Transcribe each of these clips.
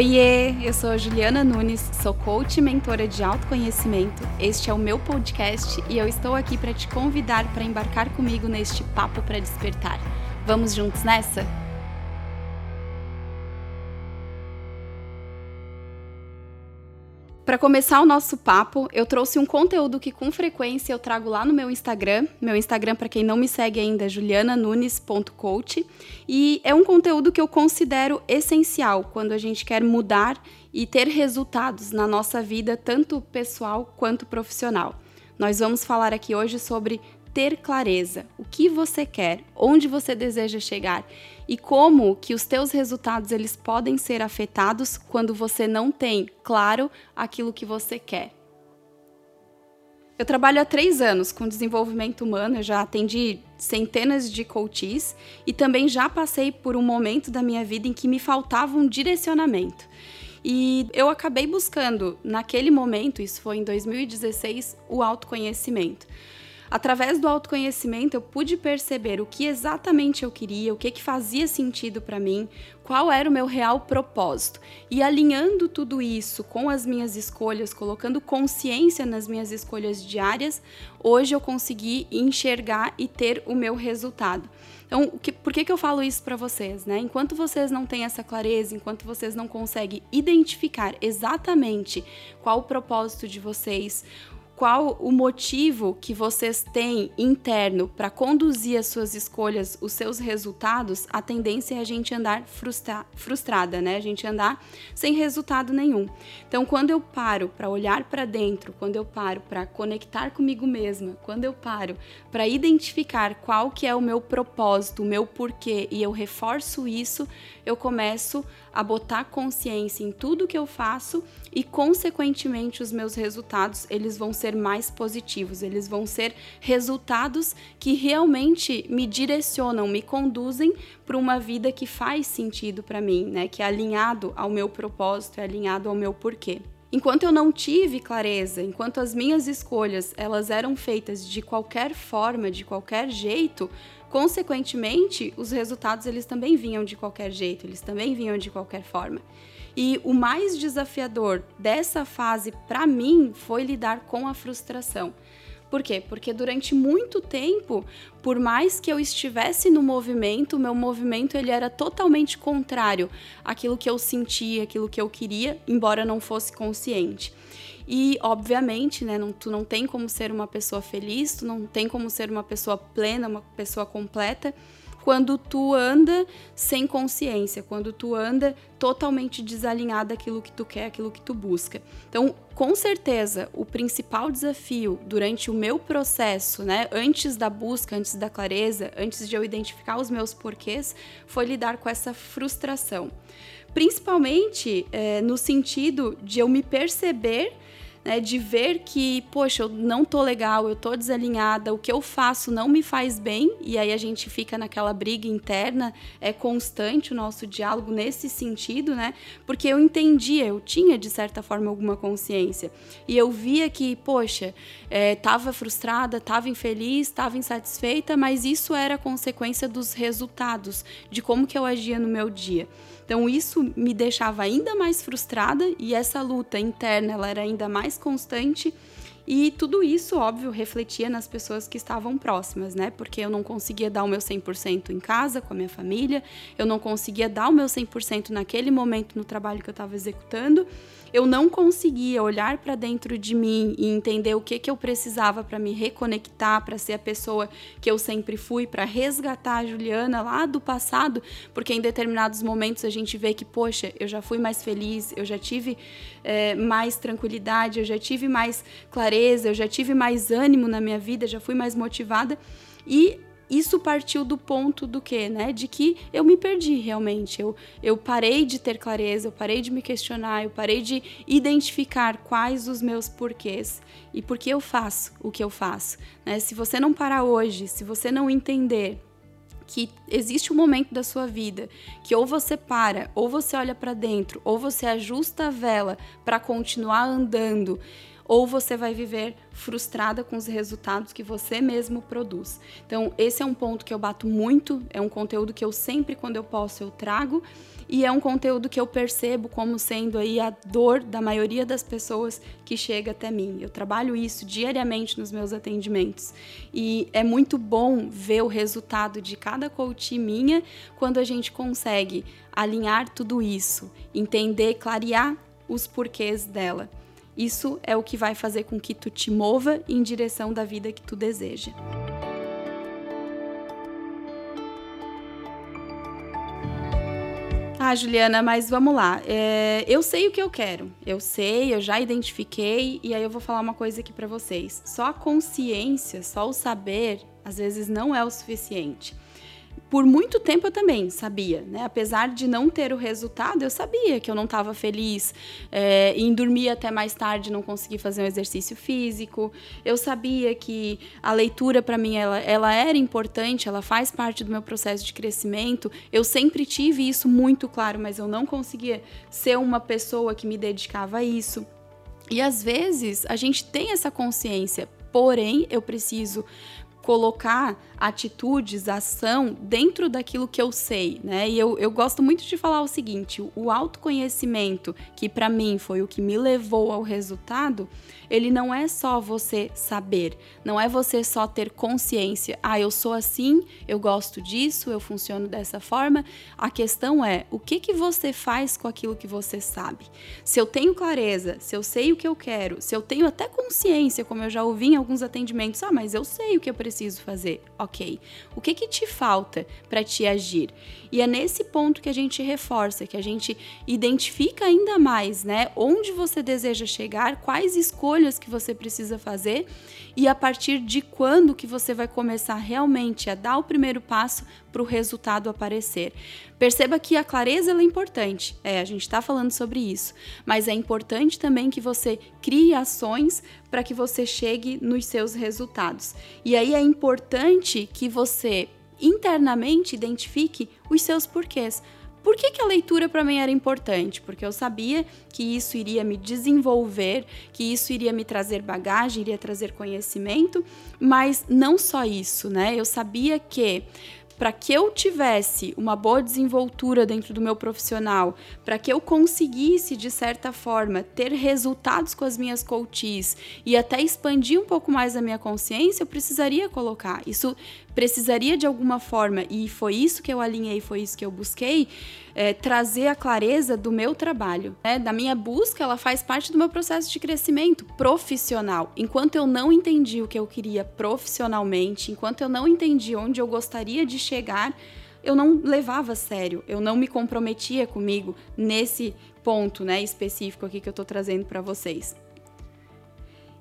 Oiê, eu sou a Juliana Nunes, sou coach e mentora de autoconhecimento. Este é o meu podcast e eu estou aqui para te convidar para embarcar comigo neste papo para despertar. Vamos juntos nessa? Para começar o nosso papo, eu trouxe um conteúdo que com frequência eu trago lá no meu Instagram. Meu Instagram, para quem não me segue ainda, é juliananunes.coach. E é um conteúdo que eu considero essencial quando a gente quer mudar e ter resultados na nossa vida, tanto pessoal quanto profissional. Nós vamos falar aqui hoje sobre ter clareza, o que você quer, onde você deseja chegar e como que os teus resultados eles podem ser afetados quando você não tem claro aquilo que você quer. Eu trabalho há três anos com desenvolvimento humano, eu já atendi centenas de coaches e também já passei por um momento da minha vida em que me faltava um direcionamento. E eu acabei buscando, naquele momento, isso foi em 2016, o autoconhecimento. Através do autoconhecimento, eu pude perceber o que exatamente eu queria, o que, que fazia sentido para mim, qual era o meu real propósito. E alinhando tudo isso com as minhas escolhas, colocando consciência nas minhas escolhas diárias, hoje eu consegui enxergar e ter o meu resultado. Então, por que, que eu falo isso para vocês? Né? Enquanto vocês não têm essa clareza, enquanto vocês não conseguem identificar exatamente qual o propósito de vocês, qual o motivo que vocês têm interno para conduzir as suas escolhas, os seus resultados, a tendência é a gente andar frustra frustrada, né? A gente andar sem resultado nenhum. Então, quando eu paro para olhar para dentro, quando eu paro para conectar comigo mesma, quando eu paro para identificar qual que é o meu propósito, o meu porquê e eu reforço isso, eu começo a botar consciência em tudo que eu faço e consequentemente os meus resultados eles vão ser mais positivos, eles vão ser resultados que realmente me direcionam, me conduzem para uma vida que faz sentido para mim, né? Que é alinhado ao meu propósito, é alinhado ao meu porquê. Enquanto eu não tive clareza, enquanto as minhas escolhas elas eram feitas de qualquer forma, de qualquer jeito, consequentemente, os resultados eles também vinham de qualquer jeito, eles também vinham de qualquer forma. E o mais desafiador dessa fase para mim foi lidar com a frustração. Por quê? Porque durante muito tempo, por mais que eu estivesse no movimento, meu movimento ele era totalmente contrário àquilo que eu sentia, aquilo que eu queria, embora não fosse consciente. E, obviamente, né, não, tu não tem como ser uma pessoa feliz, tu não tem como ser uma pessoa plena, uma pessoa completa, quando tu anda sem consciência, quando tu anda totalmente desalinhado daquilo que tu quer, aquilo que tu busca. Então, com certeza, o principal desafio durante o meu processo, né, antes da busca, antes da clareza, antes de eu identificar os meus porquês, foi lidar com essa frustração. Principalmente é, no sentido de eu me perceber né, de ver que, poxa, eu não tô legal, eu tô desalinhada, o que eu faço não me faz bem, e aí a gente fica naquela briga interna, é constante o nosso diálogo nesse sentido, né? Porque eu entendia, eu tinha de certa forma alguma consciência, e eu via que, poxa, é, tava frustrada, tava infeliz, tava insatisfeita, mas isso era consequência dos resultados, de como que eu agia no meu dia. Então isso me deixava ainda mais frustrada e essa luta interna ela era ainda mais constante. E tudo isso, óbvio, refletia nas pessoas que estavam próximas, né? Porque eu não conseguia dar o meu 100% em casa, com a minha família, eu não conseguia dar o meu 100% naquele momento no trabalho que eu estava executando eu não conseguia olhar para dentro de mim e entender o que, que eu precisava para me reconectar, para ser a pessoa que eu sempre fui, para resgatar a Juliana lá do passado, porque em determinados momentos a gente vê que, poxa, eu já fui mais feliz, eu já tive é, mais tranquilidade, eu já tive mais clareza, eu já tive mais ânimo na minha vida, já fui mais motivada. E isso partiu do ponto do que, né? De que eu me perdi realmente. Eu, eu parei de ter clareza, eu parei de me questionar, eu parei de identificar quais os meus porquês e por que eu faço o que eu faço. Né? Se você não parar hoje, se você não entender que existe um momento da sua vida que ou você para, ou você olha para dentro, ou você ajusta a vela para continuar andando ou você vai viver frustrada com os resultados que você mesmo produz. Então, esse é um ponto que eu bato muito, é um conteúdo que eu sempre, quando eu posso, eu trago. E é um conteúdo que eu percebo como sendo aí a dor da maioria das pessoas que chega até mim. Eu trabalho isso diariamente nos meus atendimentos. E é muito bom ver o resultado de cada coach minha quando a gente consegue alinhar tudo isso, entender, clarear os porquês dela. Isso é o que vai fazer com que tu te mova em direção da vida que tu deseja. Ah, Juliana, mas vamos lá. É, eu sei o que eu quero. Eu sei, eu já identifiquei e aí eu vou falar uma coisa aqui para vocês. Só a consciência, só o saber, às vezes não é o suficiente por muito tempo eu também sabia, né? Apesar de não ter o resultado, eu sabia que eu não estava feliz é, em dormir até mais tarde, não conseguir fazer um exercício físico. Eu sabia que a leitura para mim ela, ela era importante, ela faz parte do meu processo de crescimento. Eu sempre tive isso muito claro, mas eu não conseguia ser uma pessoa que me dedicava a isso. E às vezes a gente tem essa consciência, porém eu preciso colocar atitudes, ação dentro daquilo que eu sei, né? E eu, eu gosto muito de falar o seguinte: o autoconhecimento, que para mim foi o que me levou ao resultado, ele não é só você saber, não é você só ter consciência, ah, eu sou assim, eu gosto disso, eu funciono dessa forma. A questão é o que que você faz com aquilo que você sabe. Se eu tenho clareza, se eu sei o que eu quero, se eu tenho até consciência, como eu já ouvi em alguns atendimentos, ah, mas eu sei o que eu preciso fazer. OK. O que que te falta para te agir? E é nesse ponto que a gente reforça, que a gente identifica ainda mais, né, onde você deseja chegar, quais escolhas que você precisa fazer e a partir de quando que você vai começar realmente a dar o primeiro passo para o resultado aparecer. Perceba que a clareza é importante, é, a gente está falando sobre isso, mas é importante também que você crie ações para que você chegue nos seus resultados. E aí é importante que você internamente identifique os seus porquês. Por que, que a leitura para mim era importante? Porque eu sabia que isso iria me desenvolver, que isso iria me trazer bagagem, iria trazer conhecimento, mas não só isso, né? Eu sabia que para que eu tivesse uma boa desenvoltura dentro do meu profissional, para que eu conseguisse, de certa forma, ter resultados com as minhas coaches e até expandir um pouco mais a minha consciência, eu precisaria colocar. Isso precisaria de alguma forma, e foi isso que eu alinhei, foi isso que eu busquei, é, trazer a clareza do meu trabalho. Né? Da minha busca, ela faz parte do meu processo de crescimento profissional. Enquanto eu não entendi o que eu queria profissionalmente, enquanto eu não entendi onde eu gostaria de chegar, eu não levava a sério, eu não me comprometia comigo nesse ponto né, específico aqui que eu estou trazendo para vocês.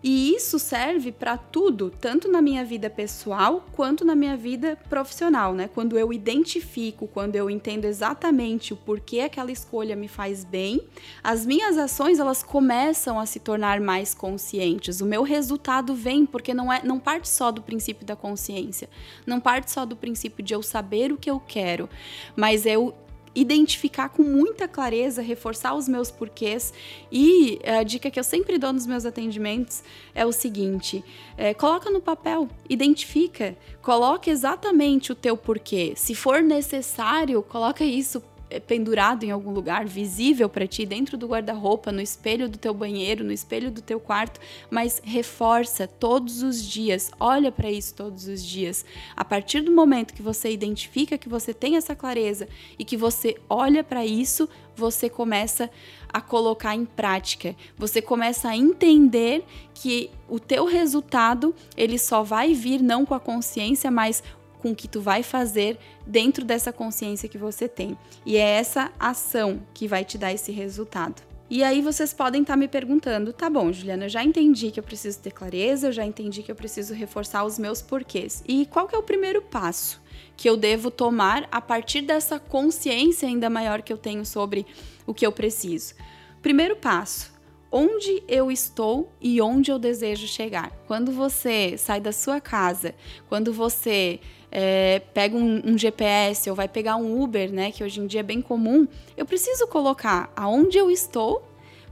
E isso serve para tudo, tanto na minha vida pessoal quanto na minha vida profissional, né? Quando eu identifico, quando eu entendo exatamente o porquê aquela escolha me faz bem, as minhas ações elas começam a se tornar mais conscientes. O meu resultado vem porque não é, não parte só do princípio da consciência, não parte só do princípio de eu saber o que eu quero, mas eu identificar com muita clareza, reforçar os meus porquês. E a dica que eu sempre dou nos meus atendimentos é o seguinte: é, coloca no papel, identifica, coloca exatamente o teu porquê. Se for necessário, coloca isso pendurado em algum lugar, visível para ti, dentro do guarda-roupa, no espelho do teu banheiro, no espelho do teu quarto, mas reforça todos os dias, olha para isso todos os dias. A partir do momento que você identifica que você tem essa clareza e que você olha para isso, você começa a colocar em prática. Você começa a entender que o teu resultado, ele só vai vir não com a consciência, mas com o que tu vai fazer dentro dessa consciência que você tem. E é essa ação que vai te dar esse resultado. E aí vocês podem estar tá me perguntando, tá bom, Juliana, eu já entendi que eu preciso ter clareza, eu já entendi que eu preciso reforçar os meus porquês. E qual que é o primeiro passo que eu devo tomar a partir dessa consciência ainda maior que eu tenho sobre o que eu preciso? Primeiro passo, onde eu estou e onde eu desejo chegar. Quando você sai da sua casa, quando você é, pega um, um, GPS ou vai pegar um Uber, né, que hoje em dia é bem comum, eu preciso colocar aonde eu estou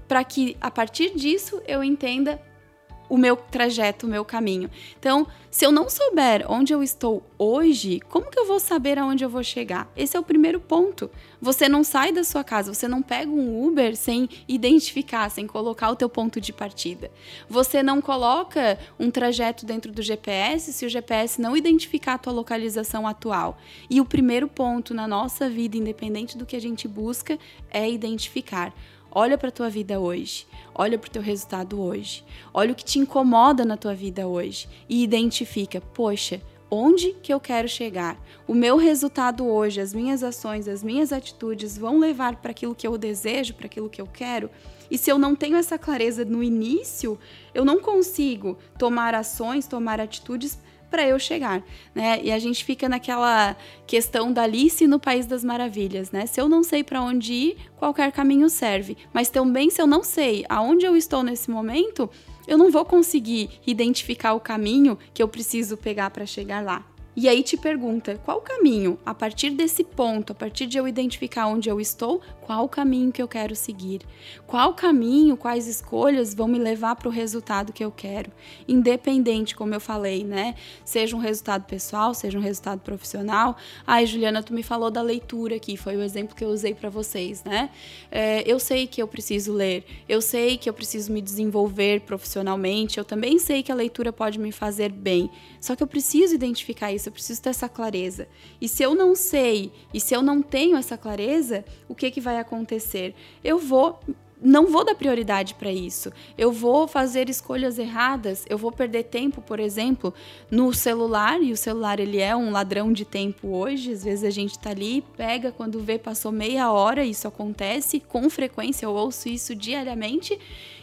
para que a partir disso eu entenda o meu trajeto, o meu caminho. Então, se eu não souber onde eu estou hoje, como que eu vou saber aonde eu vou chegar? Esse é o primeiro ponto. Você não sai da sua casa, você não pega um Uber sem identificar, sem colocar o teu ponto de partida. Você não coloca um trajeto dentro do GPS se o GPS não identificar a tua localização atual. E o primeiro ponto na nossa vida, independente do que a gente busca, é identificar Olha para a tua vida hoje, olha para o teu resultado hoje, olha o que te incomoda na tua vida hoje e identifica, poxa, onde que eu quero chegar? O meu resultado hoje, as minhas ações, as minhas atitudes vão levar para aquilo que eu desejo, para aquilo que eu quero? E se eu não tenho essa clareza no início, eu não consigo tomar ações, tomar atitudes para eu chegar, né? E a gente fica naquela questão da Alice no País das Maravilhas, né? Se eu não sei para onde ir, qualquer caminho serve. Mas também se eu não sei aonde eu estou nesse momento, eu não vou conseguir identificar o caminho que eu preciso pegar para chegar lá. E aí te pergunta: qual o caminho? A partir desse ponto, a partir de eu identificar onde eu estou, qual o caminho que eu quero seguir? Qual caminho, quais escolhas vão me levar para o resultado que eu quero? Independente, como eu falei, né? Seja um resultado pessoal, seja um resultado profissional. Ai, Juliana, tu me falou da leitura aqui, foi o exemplo que eu usei para vocês, né? É, eu sei que eu preciso ler, eu sei que eu preciso me desenvolver profissionalmente, eu também sei que a leitura pode me fazer bem, só que eu preciso identificar isso eu preciso ter essa clareza. E se eu não sei, e se eu não tenho essa clareza, o que, que vai acontecer? Eu vou não vou dar prioridade para isso. Eu vou fazer escolhas erradas, eu vou perder tempo, por exemplo, no celular, e o celular ele é um ladrão de tempo hoje. Às vezes a gente está ali, pega quando vê passou meia hora, isso acontece com frequência, eu ouço isso diariamente.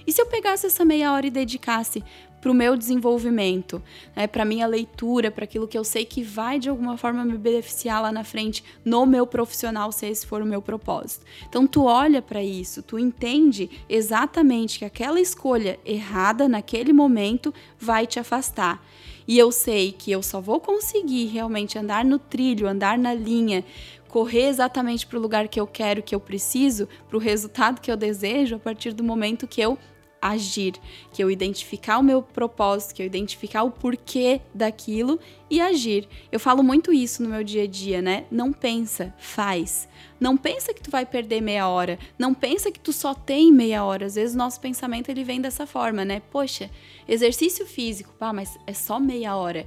E se eu pegasse essa meia hora e dedicasse para o meu desenvolvimento, né, para minha leitura, para aquilo que eu sei que vai de alguma forma me beneficiar lá na frente no meu profissional, se esse for o meu propósito. Então tu olha para isso, tu entende exatamente que aquela escolha errada naquele momento vai te afastar. E eu sei que eu só vou conseguir realmente andar no trilho, andar na linha, correr exatamente para o lugar que eu quero, que eu preciso, para o resultado que eu desejo, a partir do momento que eu agir, que eu identificar o meu propósito, que eu identificar o porquê daquilo e agir. Eu falo muito isso no meu dia a dia, né? Não pensa, faz. Não pensa que tu vai perder meia hora, não pensa que tu só tem meia hora. Às vezes o nosso pensamento ele vem dessa forma, né? Poxa, exercício físico, pá, mas é só meia hora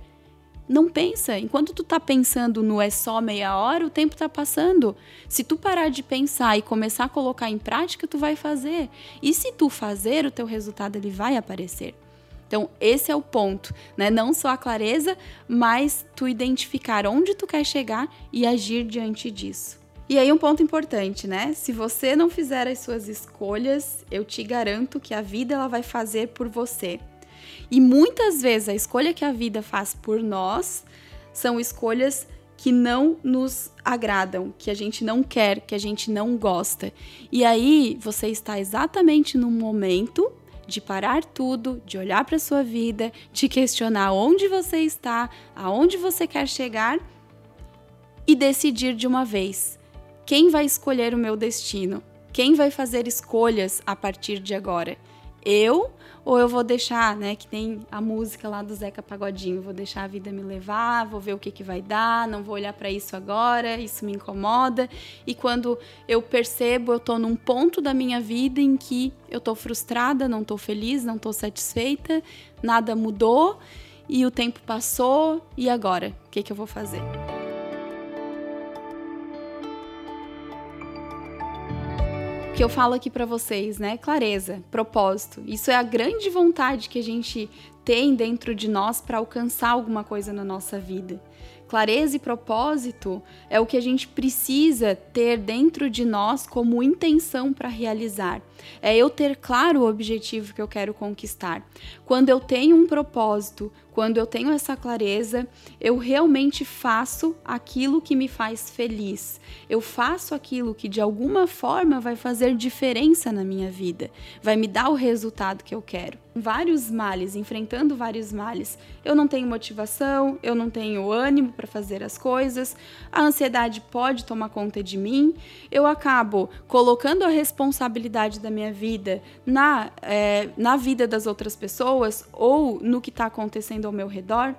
não pensa. Enquanto tu tá pensando no é só meia hora, o tempo tá passando. Se tu parar de pensar e começar a colocar em prática, tu vai fazer. E se tu fazer, o teu resultado ele vai aparecer. Então, esse é o ponto, né? Não só a clareza, mas tu identificar onde tu quer chegar e agir diante disso. E aí um ponto importante, né? Se você não fizer as suas escolhas, eu te garanto que a vida ela vai fazer por você. E muitas vezes a escolha que a vida faz por nós são escolhas que não nos agradam, que a gente não quer, que a gente não gosta. E aí você está exatamente no momento de parar tudo, de olhar para sua vida, de questionar onde você está, aonde você quer chegar e decidir de uma vez quem vai escolher o meu destino, quem vai fazer escolhas a partir de agora. Eu ou eu vou deixar, né, que tem a música lá do Zeca Pagodinho, vou deixar a vida me levar, vou ver o que que vai dar, não vou olhar para isso agora, isso me incomoda. E quando eu percebo, eu tô num ponto da minha vida em que eu tô frustrada, não tô feliz, não tô satisfeita, nada mudou e o tempo passou e agora, o que que eu vou fazer? Que eu falo aqui para vocês, né? Clareza, propósito. Isso é a grande vontade que a gente tem dentro de nós para alcançar alguma coisa na nossa vida. Clareza e propósito é o que a gente precisa ter dentro de nós como intenção para realizar. É eu ter claro o objetivo que eu quero conquistar. Quando eu tenho um propósito, quando eu tenho essa clareza, eu realmente faço aquilo que me faz feliz. Eu faço aquilo que de alguma forma vai fazer diferença na minha vida, vai me dar o resultado que eu quero. vários males, enfrentando vários males. Eu não tenho motivação, eu não tenho ânimo para fazer as coisas, a ansiedade pode tomar conta de mim, eu acabo colocando a responsabilidade da minha vida na, é, na vida das outras pessoas ou no que está acontecendo ao meu redor.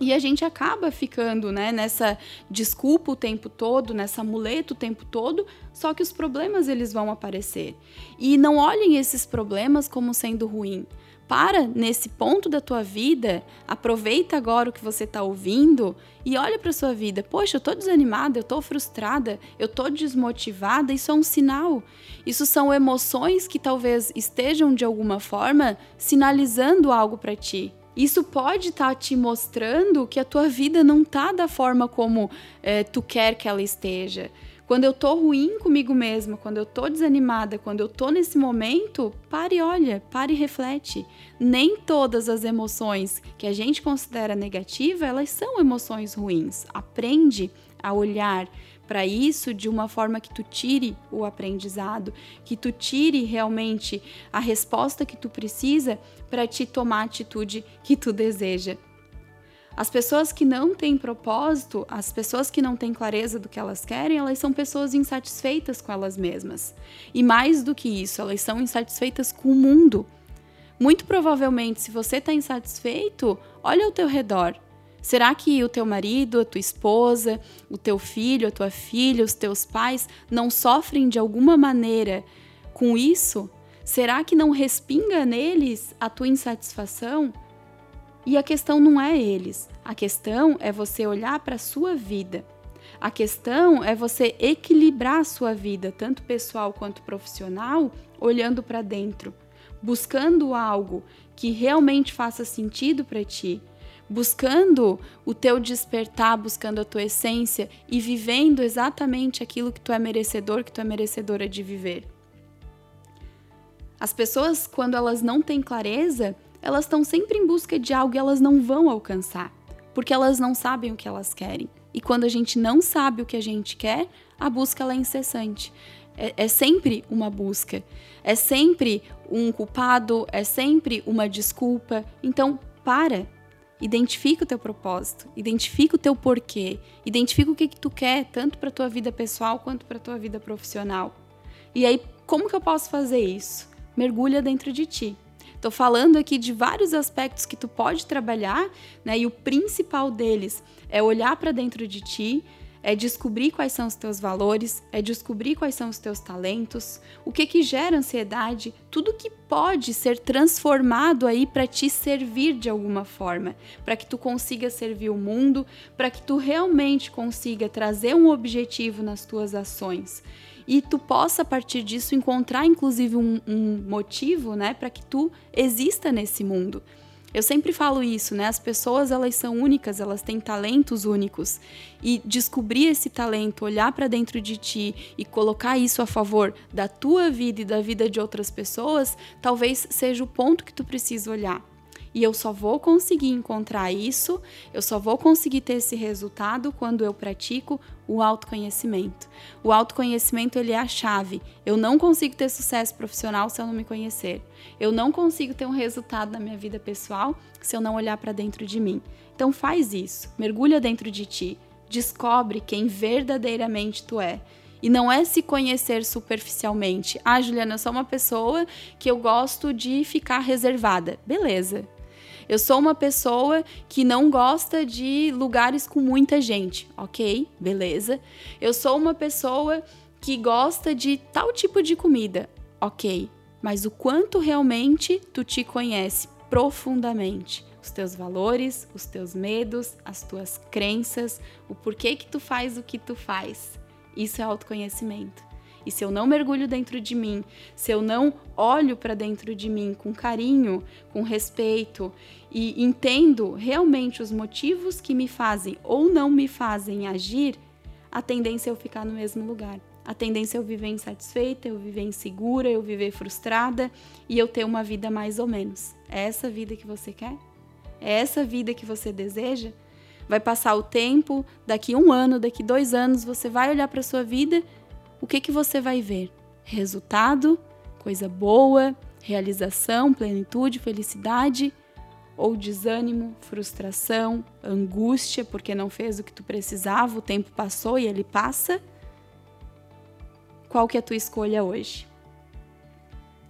E a gente acaba ficando né, nessa desculpa o tempo todo, nessa muleta o tempo todo, só que os problemas eles vão aparecer. E não olhem esses problemas como sendo ruim. Para nesse ponto da tua vida, aproveita agora o que você está ouvindo e olha para sua vida. Poxa, eu estou desanimada, eu estou frustrada, eu estou desmotivada. Isso é um sinal. Isso são emoções que talvez estejam de alguma forma sinalizando algo para ti. Isso pode estar tá te mostrando que a tua vida não tá da forma como é, tu quer que ela esteja. Quando eu tô ruim comigo mesma, quando eu tô desanimada, quando eu tô nesse momento, pare e olha, pare e reflete. Nem todas as emoções que a gente considera negativa, elas são emoções ruins. Aprende a olhar para isso de uma forma que tu tire o aprendizado, que tu tire realmente a resposta que tu precisa para te tomar a atitude que tu deseja. As pessoas que não têm propósito, as pessoas que não têm clareza do que elas querem, elas são pessoas insatisfeitas com elas mesmas. E mais do que isso, elas são insatisfeitas com o mundo. Muito provavelmente, se você está insatisfeito, olha ao teu redor. Será que o teu marido, a tua esposa, o teu filho, a tua filha, os teus pais não sofrem de alguma maneira com isso? Será que não respinga neles a tua insatisfação? E a questão não é eles, a questão é você olhar para a sua vida. A questão é você equilibrar a sua vida, tanto pessoal quanto profissional, olhando para dentro, buscando algo que realmente faça sentido para ti, buscando o teu despertar, buscando a tua essência e vivendo exatamente aquilo que tu é merecedor, que tu é merecedora de viver. As pessoas, quando elas não têm clareza, elas estão sempre em busca de algo e elas não vão alcançar, porque elas não sabem o que elas querem. E quando a gente não sabe o que a gente quer, a busca é incessante. É, é sempre uma busca, é sempre um culpado, é sempre uma desculpa. Então, para, Identifica o teu propósito, identifica o teu porquê, identifica o que, que tu quer, tanto para tua vida pessoal quanto para tua vida profissional. E aí, como que eu posso fazer isso? Mergulha dentro de ti. Estou falando aqui de vários aspectos que tu pode trabalhar, né? E o principal deles é olhar para dentro de ti, é descobrir quais são os teus valores, é descobrir quais são os teus talentos, o que que gera ansiedade, tudo que pode ser transformado aí para te servir de alguma forma, para que tu consiga servir o mundo, para que tu realmente consiga trazer um objetivo nas tuas ações e tu possa a partir disso encontrar inclusive um, um motivo, né, para que tu exista nesse mundo. Eu sempre falo isso, né? As pessoas elas são únicas, elas têm talentos únicos. E descobrir esse talento, olhar para dentro de ti e colocar isso a favor da tua vida e da vida de outras pessoas, talvez seja o ponto que tu precisa olhar. E eu só vou conseguir encontrar isso, eu só vou conseguir ter esse resultado quando eu pratico o autoconhecimento. O autoconhecimento ele é a chave. Eu não consigo ter sucesso profissional se eu não me conhecer. Eu não consigo ter um resultado na minha vida pessoal se eu não olhar para dentro de mim. Então faz isso, mergulha dentro de ti, descobre quem verdadeiramente tu é. E não é se conhecer superficialmente. Ah, Juliana, eu sou uma pessoa que eu gosto de ficar reservada. Beleza, eu sou uma pessoa que não gosta de lugares com muita gente. Ok, beleza. Eu sou uma pessoa que gosta de tal tipo de comida. Ok, mas o quanto realmente tu te conhece profundamente? Os teus valores, os teus medos, as tuas crenças, o porquê que tu faz o que tu faz. Isso é autoconhecimento. E se eu não mergulho dentro de mim, se eu não olho para dentro de mim com carinho, com respeito e entendo realmente os motivos que me fazem ou não me fazem agir, a tendência é eu ficar no mesmo lugar. A tendência é eu viver insatisfeita, eu viver insegura, eu viver frustrada e eu ter uma vida mais ou menos. É essa vida que você quer? É essa vida que você deseja? Vai passar o tempo, daqui um ano, daqui dois anos, você vai olhar para sua vida o que, que você vai ver? Resultado, coisa boa, realização, plenitude, felicidade ou desânimo, frustração, angústia porque não fez o que tu precisava, o tempo passou e ele passa? Qual que é a tua escolha hoje?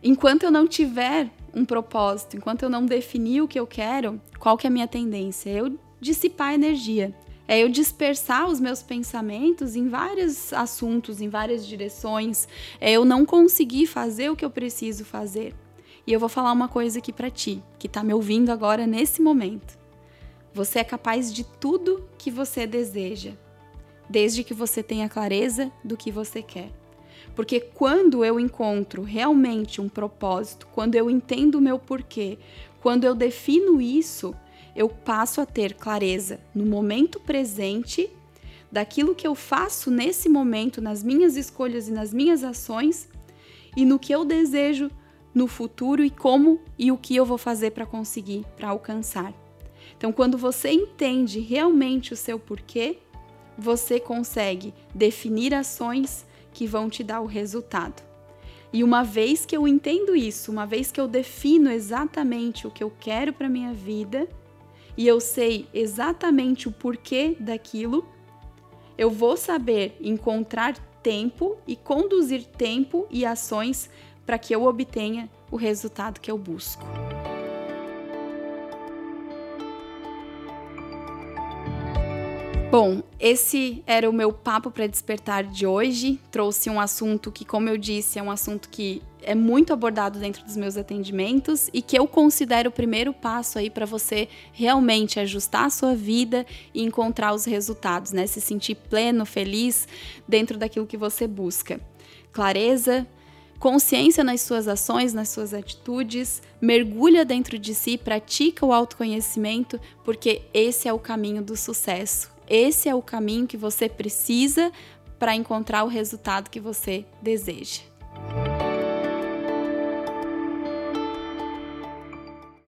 Enquanto eu não tiver um propósito, enquanto eu não definir o que eu quero, qual que é a minha tendência? Eu dissipar energia. É eu dispersar os meus pensamentos em vários assuntos, em várias direções. É eu não conseguir fazer o que eu preciso fazer. E eu vou falar uma coisa aqui para ti, que está me ouvindo agora nesse momento. Você é capaz de tudo que você deseja, desde que você tenha clareza do que você quer. Porque quando eu encontro realmente um propósito, quando eu entendo o meu porquê, quando eu defino isso, eu passo a ter clareza no momento presente daquilo que eu faço nesse momento, nas minhas escolhas e nas minhas ações, e no que eu desejo no futuro e como e o que eu vou fazer para conseguir, para alcançar. Então, quando você entende realmente o seu porquê, você consegue definir ações que vão te dar o resultado. E uma vez que eu entendo isso, uma vez que eu defino exatamente o que eu quero para minha vida e eu sei exatamente o porquê daquilo, eu vou saber encontrar tempo e conduzir tempo e ações para que eu obtenha o resultado que eu busco. Bom, esse era o meu papo para despertar de hoje. Trouxe um assunto que, como eu disse, é um assunto que é muito abordado dentro dos meus atendimentos e que eu considero o primeiro passo aí para você realmente ajustar a sua vida e encontrar os resultados, né? Se sentir pleno, feliz dentro daquilo que você busca. Clareza, consciência nas suas ações, nas suas atitudes, mergulha dentro de si, pratica o autoconhecimento, porque esse é o caminho do sucesso. Esse é o caminho que você precisa para encontrar o resultado que você deseja.